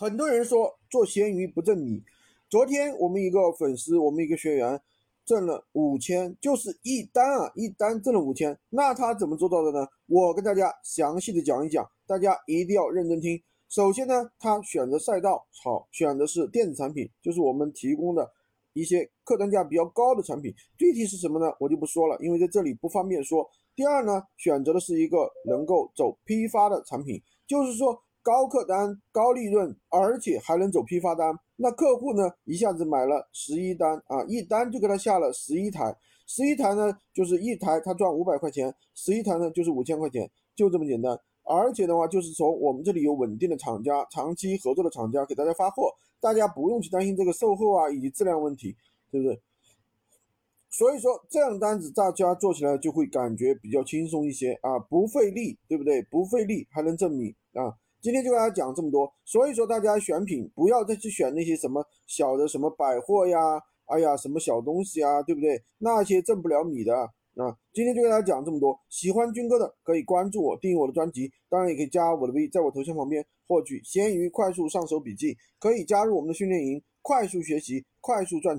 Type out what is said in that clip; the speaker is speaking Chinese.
很多人说做闲鱼不挣米。昨天我们一个粉丝，我们一个学员挣了五千，就是一单啊，一单挣了五千。那他怎么做到的呢？我跟大家详细的讲一讲，大家一定要认真听。首先呢，他选择赛道好，选的是电子产品，就是我们提供的一些客单价比较高的产品。具体是什么呢？我就不说了，因为在这里不方便说。第二呢，选择的是一个能够走批发的产品，就是说。高客单、高利润，而且还能走批发单。那客户呢，一下子买了十一单啊，一单就给他下了十一台，十一台呢就是一台他赚五百块钱，十一台呢就是五千块钱，就这么简单。而且的话，就是从我们这里有稳定的厂家、长期合作的厂家给大家发货，大家不用去担心这个售后啊以及质量问题，对不对？所以说这样单子大家做起来就会感觉比较轻松一些啊，不费力，对不对？不费力还能挣米啊。今天就跟大家讲这么多，所以说大家选品不要再去选那些什么小的什么百货呀，哎呀什么小东西啊，对不对？那些挣不了米的啊。今天就跟大家讲这么多，喜欢军哥的可以关注我，订阅我的专辑，当然也可以加我的 V，在我头像旁边获取闲鱼快速上手笔记，可以加入我们的训练营，快速学习，快速赚。